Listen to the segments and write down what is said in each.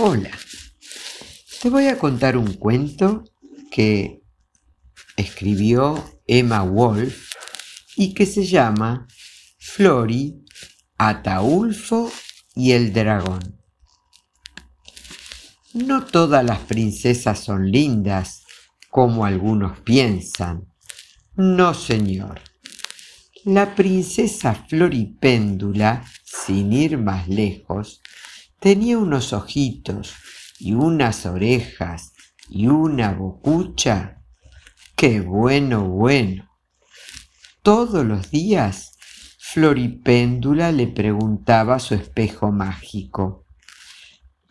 Hola, te voy a contar un cuento que escribió Emma Wolf y que se llama Flori, Ataulfo y el dragón. No todas las princesas son lindas, como algunos piensan. No, señor. La princesa Floripéndula, sin ir más lejos, Tenía unos ojitos y unas orejas y una bocucha. ¡Qué bueno, bueno! Todos los días Floripéndula le preguntaba a su espejo mágico,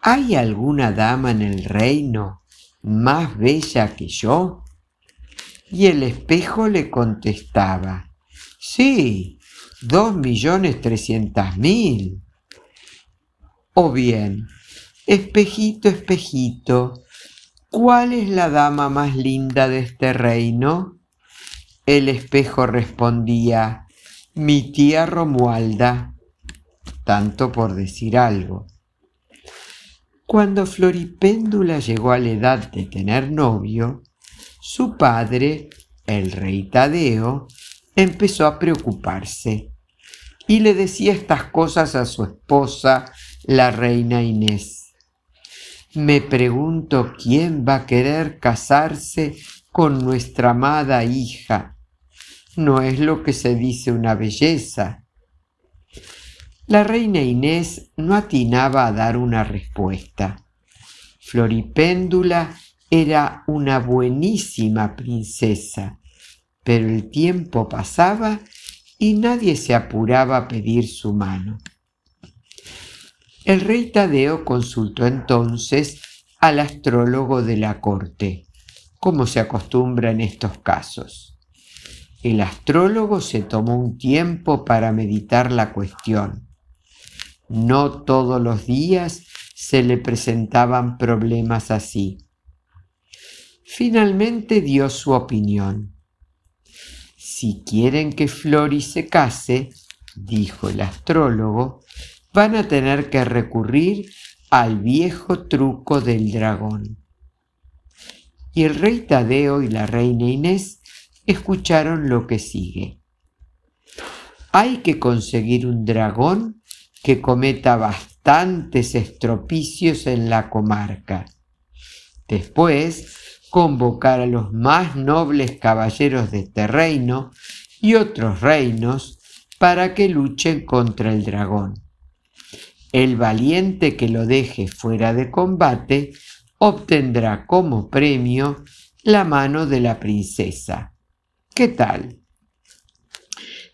¿Hay alguna dama en el reino más bella que yo? Y el espejo le contestaba, sí, dos millones trescientas mil. O bien, espejito, espejito, ¿cuál es la dama más linda de este reino? El espejo respondía, mi tía Romualda, tanto por decir algo. Cuando Floripéndula llegó a la edad de tener novio, su padre, el rey Tadeo, empezó a preocuparse y le decía estas cosas a su esposa la reina Inés. Me pregunto quién va a querer casarse con nuestra amada hija. No es lo que se dice una belleza. La reina Inés no atinaba a dar una respuesta. Floripéndula era una buenísima princesa, pero el tiempo pasaba y nadie se apuraba a pedir su mano. El rey Tadeo consultó entonces al astrólogo de la corte, como se acostumbra en estos casos. El astrólogo se tomó un tiempo para meditar la cuestión. No todos los días se le presentaban problemas así. Finalmente dio su opinión. Si quieren que Flori se case, dijo el astrólogo, van a tener que recurrir al viejo truco del dragón. Y el rey Tadeo y la reina Inés escucharon lo que sigue. Hay que conseguir un dragón que cometa bastantes estropicios en la comarca. Después, convocar a los más nobles caballeros de este reino y otros reinos para que luchen contra el dragón. El valiente que lo deje fuera de combate obtendrá como premio la mano de la princesa. ¿Qué tal?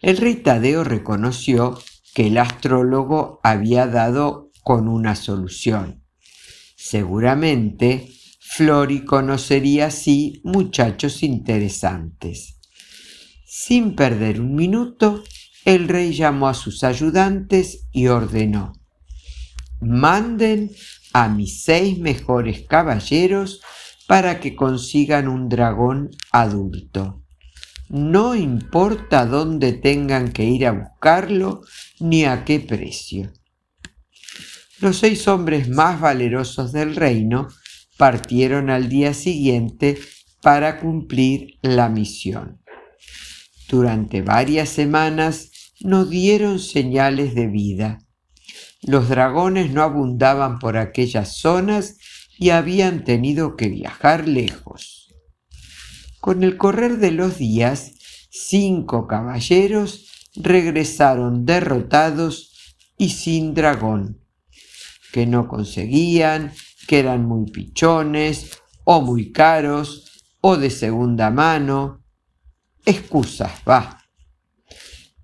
El rey Tadeo reconoció que el astrólogo había dado con una solución. Seguramente Flori conocería así muchachos interesantes. Sin perder un minuto, el rey llamó a sus ayudantes y ordenó manden a mis seis mejores caballeros para que consigan un dragón adulto. No importa dónde tengan que ir a buscarlo ni a qué precio. Los seis hombres más valerosos del reino partieron al día siguiente para cumplir la misión. Durante varias semanas no dieron señales de vida los dragones no abundaban por aquellas zonas y habían tenido que viajar lejos. Con el correr de los días, cinco caballeros regresaron derrotados y sin dragón, que no conseguían, que eran muy pichones o muy caros o de segunda mano. Excusas, va.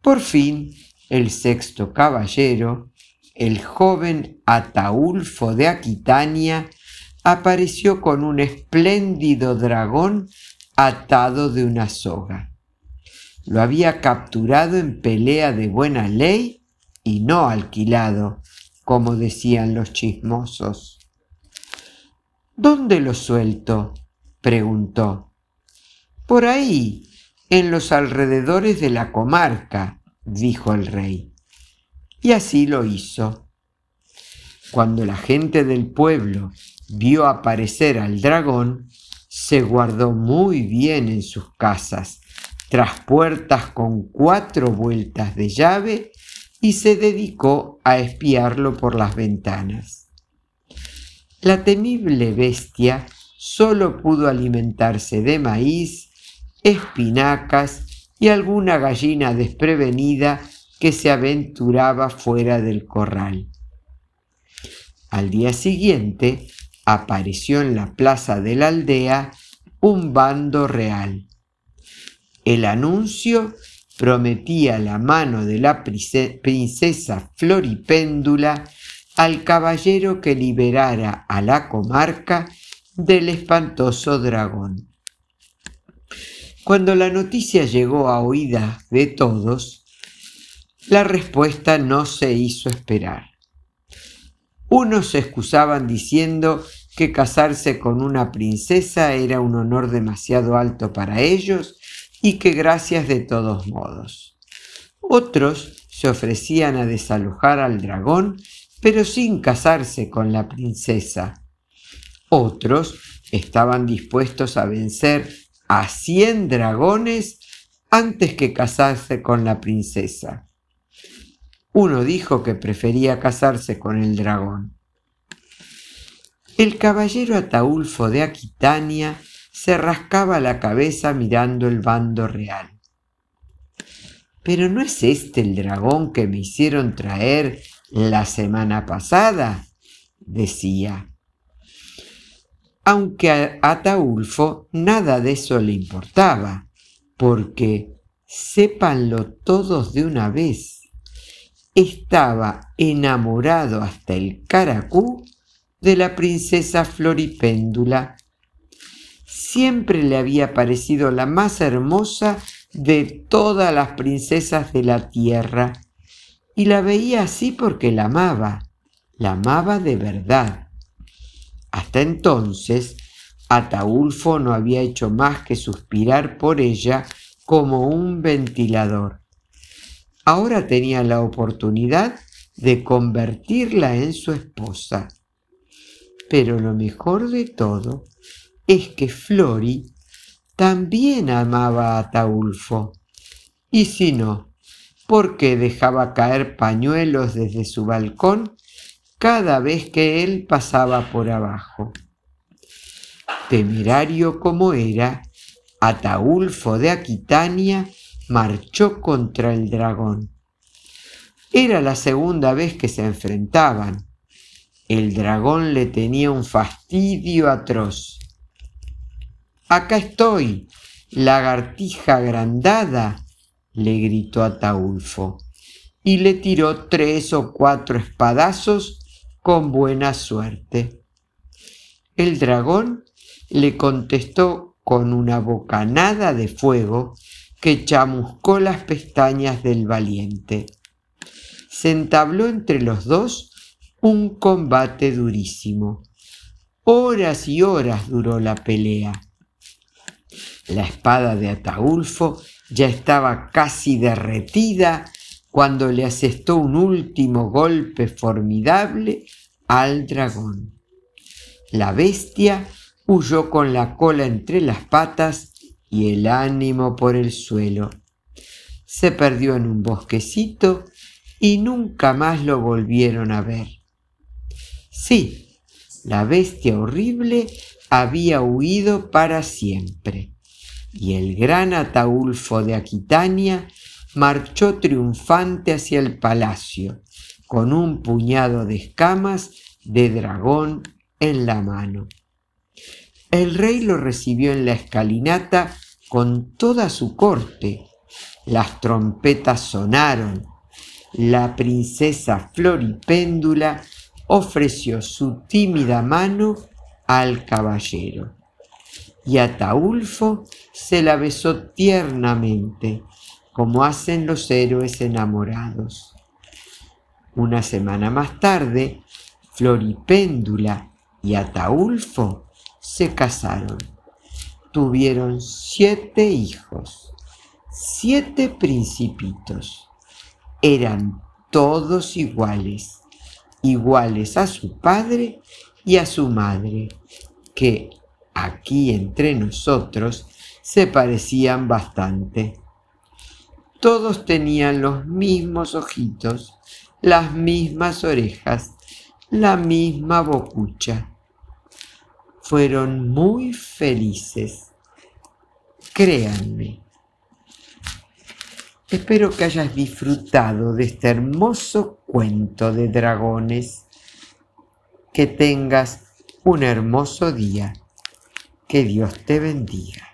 Por fin, el sexto caballero, el joven Ataulfo de Aquitania apareció con un espléndido dragón atado de una soga. Lo había capturado en pelea de buena ley y no alquilado, como decían los chismosos. ¿Dónde lo suelto? preguntó. Por ahí, en los alrededores de la comarca, dijo el rey y así lo hizo. Cuando la gente del pueblo vio aparecer al dragón, se guardó muy bien en sus casas, tras puertas con cuatro vueltas de llave, y se dedicó a espiarlo por las ventanas. La temible bestia solo pudo alimentarse de maíz, espinacas y alguna gallina desprevenida que se aventuraba fuera del corral. Al día siguiente apareció en la plaza de la aldea un bando real. El anuncio prometía la mano de la princesa Floripéndula al caballero que liberara a la comarca del espantoso dragón. Cuando la noticia llegó a oídas de todos, la respuesta no se hizo esperar. Unos se excusaban diciendo que casarse con una princesa era un honor demasiado alto para ellos y que gracias de todos modos. Otros se ofrecían a desalojar al dragón, pero sin casarse con la princesa. Otros estaban dispuestos a vencer a cien dragones antes que casarse con la princesa. Uno dijo que prefería casarse con el dragón. El caballero Ataulfo de Aquitania se rascaba la cabeza mirando el bando real. Pero ¿no es este el dragón que me hicieron traer la semana pasada? decía. Aunque a Ataulfo nada de eso le importaba, porque, sépanlo todos de una vez, estaba enamorado hasta el caracú de la princesa Floripéndula siempre le había parecido la más hermosa de todas las princesas de la tierra, y la veía así porque la amaba, la amaba de verdad. Hasta entonces, Ataulfo no había hecho más que suspirar por ella como un ventilador. Ahora tenía la oportunidad de convertirla en su esposa. Pero lo mejor de todo es que Flori también amaba a Ataulfo. Y si no, ¿por qué dejaba caer pañuelos desde su balcón cada vez que él pasaba por abajo? Temerario como era, Ataulfo de Aquitania marchó contra el dragón. Era la segunda vez que se enfrentaban. El dragón le tenía un fastidio atroz Acá estoy, lagartija agrandada, le gritó Ataulfo, y le tiró tres o cuatro espadazos con buena suerte. El dragón le contestó con una bocanada de fuego que chamuscó las pestañas del valiente. Se entabló entre los dos un combate durísimo. Horas y horas duró la pelea. La espada de Ataulfo ya estaba casi derretida cuando le asestó un último golpe formidable al dragón. La bestia huyó con la cola entre las patas y el ánimo por el suelo. Se perdió en un bosquecito y nunca más lo volvieron a ver. Sí, la bestia horrible había huido para siempre y el gran Ataulfo de Aquitania marchó triunfante hacia el palacio, con un puñado de escamas de dragón en la mano. El rey lo recibió en la escalinata con toda su corte. Las trompetas sonaron. La princesa Floripéndula ofreció su tímida mano al caballero y Ataulfo se la besó tiernamente, como hacen los héroes enamorados. Una semana más tarde, Floripéndula y Ataulfo se casaron. Tuvieron siete hijos, siete principitos. Eran todos iguales, iguales a su padre y a su madre, que aquí entre nosotros se parecían bastante. Todos tenían los mismos ojitos, las mismas orejas, la misma bocucha. Fueron muy felices. Créanme. Espero que hayas disfrutado de este hermoso cuento de dragones. Que tengas un hermoso día. Que Dios te bendiga.